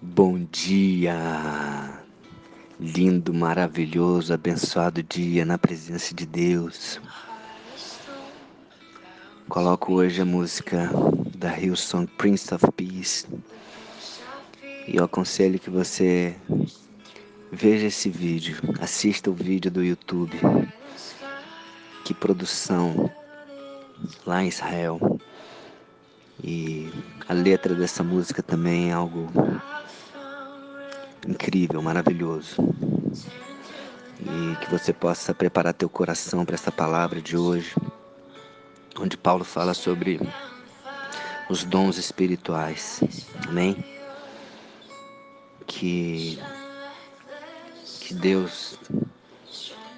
Bom dia! Lindo, maravilhoso, abençoado dia na presença de Deus. Coloco hoje a música da Hillsong Prince of Peace. E eu aconselho que você veja esse vídeo, assista o vídeo do YouTube. Que produção lá em Israel. E a letra dessa música também é algo incrível, maravilhoso. E que você possa preparar teu coração para essa palavra de hoje, onde Paulo fala sobre os dons espirituais. Amém? Que que Deus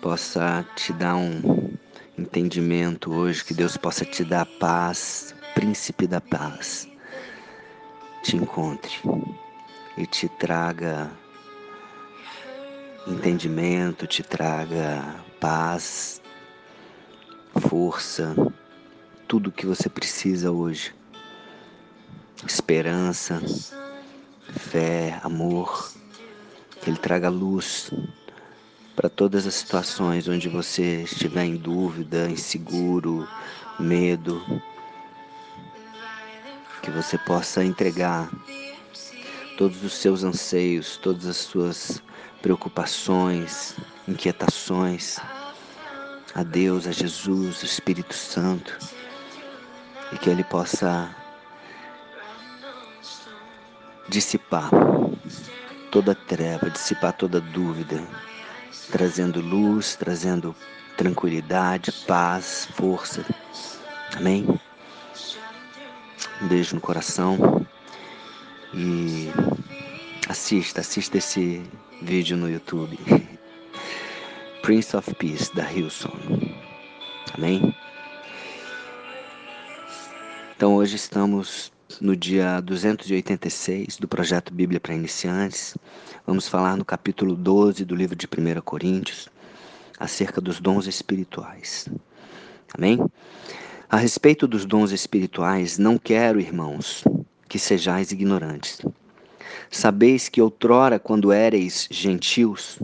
possa te dar um entendimento hoje, que Deus possa te dar paz, príncipe da paz, te encontre e te traga entendimento, te traga paz, força, tudo o que você precisa hoje. Esperança, fé, amor, que Ele traga luz para todas as situações onde você estiver em dúvida, inseguro, medo, que você possa entregar todos os seus anseios, todas as suas preocupações, inquietações a Deus, a Jesus, o Espírito Santo, e que Ele possa dissipar toda treva, dissipar toda dúvida, trazendo luz, trazendo tranquilidade, paz, força. Amém? Um beijo no coração e assista, assista esse vídeo no YouTube. Prince of Peace da Hillsong. Amém? Então hoje estamos no dia 286 do projeto Bíblia para Iniciantes. Vamos falar no capítulo 12 do livro de 1 Coríntios acerca dos dons espirituais. Amém? A respeito dos dons espirituais, não quero, irmãos, que sejais ignorantes. Sabeis que outrora, quando éreis gentios,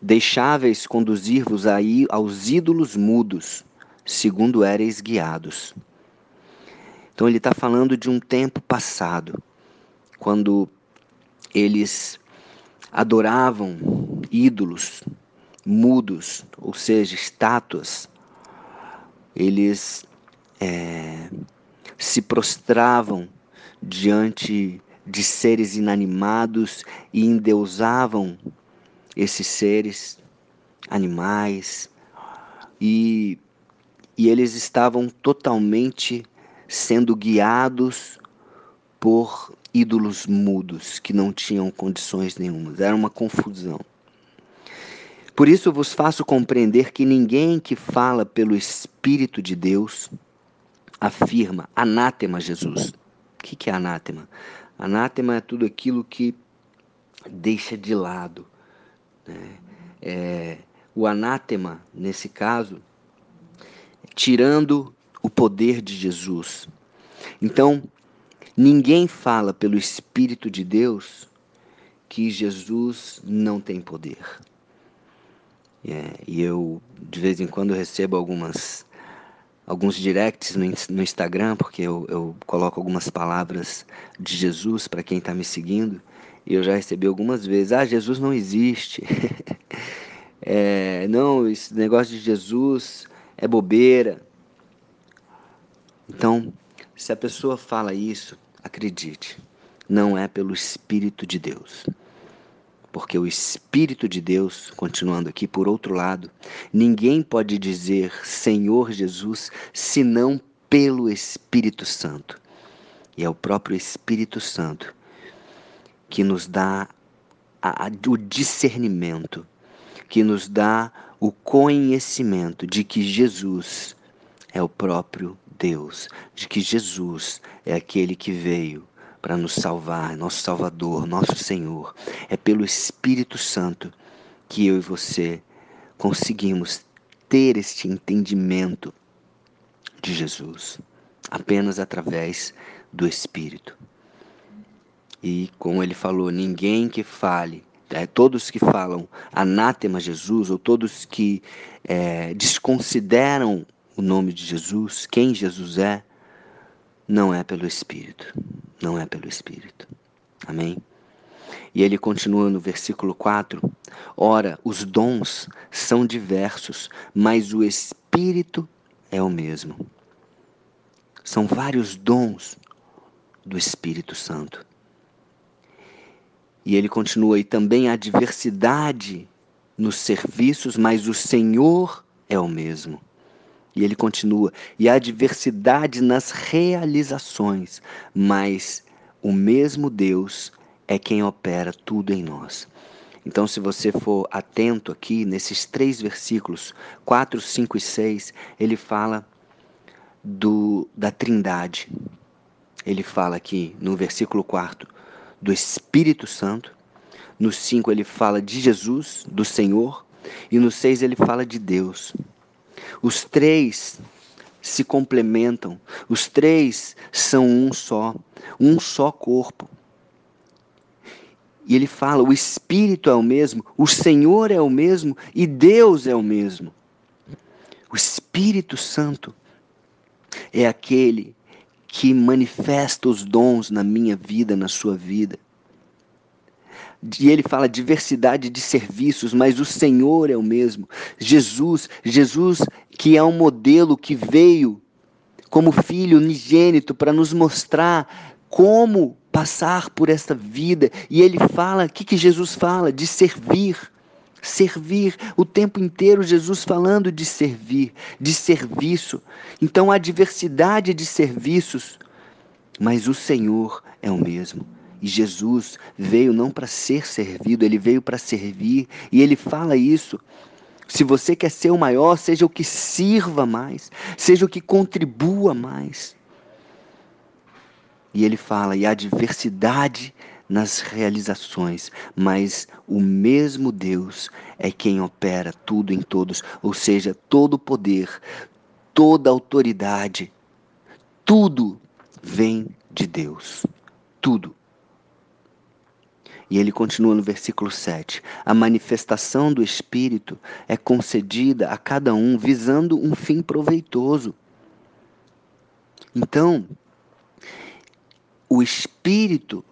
deixáveis conduzir-vos aí aos ídolos mudos, segundo éreis guiados. Então ele está falando de um tempo passado, quando eles adoravam ídolos mudos, ou seja, estátuas. Eles é, se prostravam diante de seres inanimados e endeusavam esses seres animais e, e eles estavam totalmente sendo guiados por ídolos mudos que não tinham condições nenhumas. Era uma confusão. Por isso vos faço compreender que ninguém que fala pelo Espírito de Deus afirma anátema Jesus. O que é anátema? Anátema é tudo aquilo que deixa de lado. Né? É, o anátema, nesse caso, tirando o poder de Jesus. Então, ninguém fala pelo Espírito de Deus que Jesus não tem poder. É, e eu, de vez em quando, recebo algumas alguns directs no, Instagram, porque eu, eu coloco algumas palavras de Jesus para quem está me seguindo. E eu já recebi algumas vezes: Ah, Jesus não existe. é, não, esse negócio de Jesus é bobeira. Então, se a pessoa fala isso, acredite, não é pelo Espírito de Deus. Porque o Espírito de Deus, continuando aqui, por outro lado, ninguém pode dizer Senhor Jesus senão pelo Espírito Santo. E é o próprio Espírito Santo que nos dá a, a, o discernimento, que nos dá o conhecimento de que Jesus é o próprio Deus, de que Jesus é aquele que veio para nos salvar, nosso Salvador, nosso Senhor. É pelo Espírito Santo que eu e você conseguimos ter este entendimento de Jesus, apenas através do Espírito. E como ele falou, ninguém que fale, é, todos que falam anátema Jesus, ou todos que é, desconsideram o nome de Jesus, quem Jesus é, não é pelo Espírito. Não é pelo Espírito. Amém? E ele continua no versículo 4: Ora, os dons são diversos, mas o Espírito é o mesmo. São vários dons do Espírito Santo. E ele continua, e também há diversidade nos serviços, mas o Senhor é o mesmo. E ele continua, e há diversidade nas realizações, mas o mesmo Deus é quem opera tudo em nós. Então, se você for atento aqui, nesses três versículos, 4, 5 e 6, ele fala do, da trindade. Ele fala aqui no versículo 4 do Espírito Santo. No 5 ele fala de Jesus, do Senhor. E no 6 ele fala de Deus. Os três se complementam, os três são um só, um só corpo. E ele fala: o Espírito é o mesmo, o Senhor é o mesmo e Deus é o mesmo. O Espírito Santo é aquele que manifesta os dons na minha vida, na sua vida. E ele fala diversidade de serviços, mas o Senhor é o mesmo. Jesus, Jesus que é um modelo que veio como filho unigênito para nos mostrar como passar por esta vida. E ele fala, o que, que Jesus fala? De servir. Servir o tempo inteiro, Jesus falando de servir, de serviço. Então há diversidade de serviços, mas o Senhor é o mesmo. E Jesus veio não para ser servido, ele veio para servir. E ele fala isso. Se você quer ser o maior, seja o que sirva mais, seja o que contribua mais. E ele fala, e há diversidade nas realizações, mas o mesmo Deus é quem opera tudo em todos, ou seja, todo poder, toda autoridade, tudo vem de Deus. Tudo. E ele continua no versículo 7. A manifestação do Espírito é concedida a cada um visando um fim proveitoso. Então, o Espírito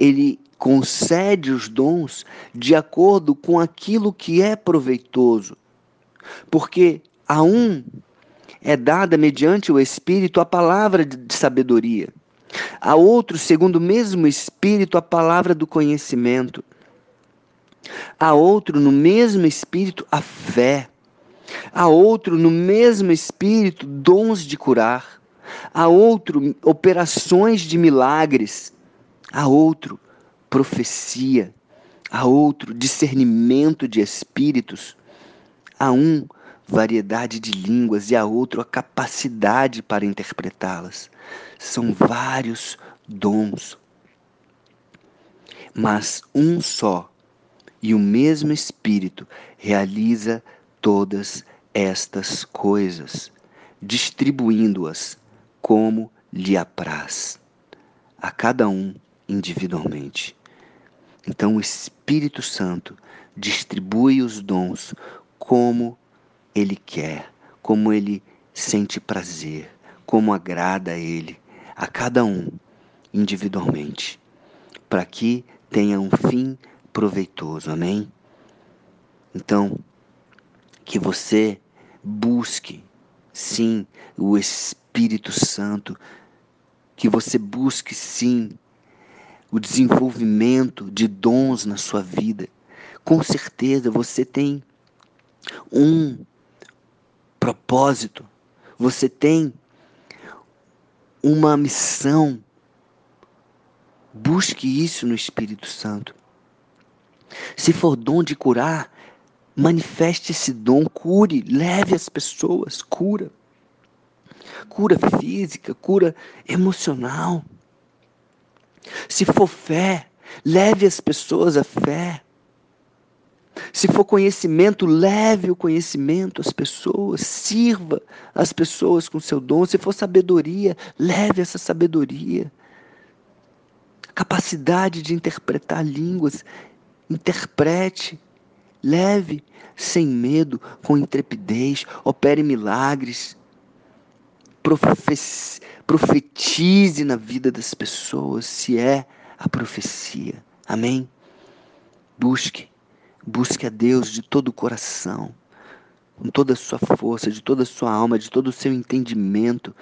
ele concede os dons de acordo com aquilo que é proveitoso. Porque a um é dada mediante o Espírito a palavra de sabedoria, a outro, segundo o mesmo Espírito, a palavra do conhecimento, a outro, no mesmo Espírito, a fé, a outro, no mesmo Espírito, dons de curar, a outro, operações de milagres. A outro profecia, a outro discernimento de espíritos, a um variedade de línguas e a outro a capacidade para interpretá-las. São vários dons, mas um só e o mesmo Espírito realiza todas estas coisas, distribuindo-as como lhe apraz, a cada um individualmente. Então o Espírito Santo distribui os dons como ele quer, como ele sente prazer, como agrada a ele, a cada um individualmente, para que tenha um fim proveitoso. Amém? Então, que você busque, sim, o Espírito Santo, que você busque, sim, o desenvolvimento de dons na sua vida. Com certeza você tem um propósito, você tem uma missão. Busque isso no Espírito Santo. Se for dom de curar, manifeste esse dom, cure, leve as pessoas, cura. Cura física, cura emocional. Se for fé, leve as pessoas à fé. Se for conhecimento, leve o conhecimento às pessoas, sirva as pessoas com seu dom. Se for sabedoria, leve essa sabedoria. capacidade de interpretar línguas. Interprete, leve, sem medo, com intrepidez, opere milagres. Profetize na vida das pessoas, se é a profecia. Amém? Busque, busque a Deus de todo o coração, com toda a sua força, de toda a sua alma, de todo o seu entendimento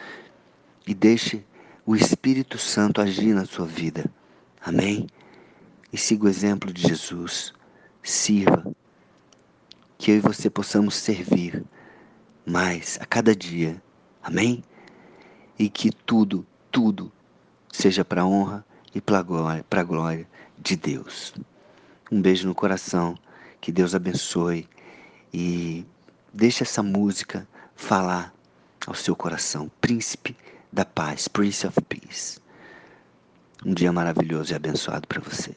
e deixe o Espírito Santo agir na sua vida. Amém? E siga o exemplo de Jesus. Sirva. Que eu e você possamos servir mais a cada dia. Amém? E que tudo, tudo seja para honra e para glória, glória de Deus. Um beijo no coração. Que Deus abençoe e deixe essa música falar ao seu coração. Príncipe da paz, Prince of Peace. Um dia maravilhoso e abençoado para você.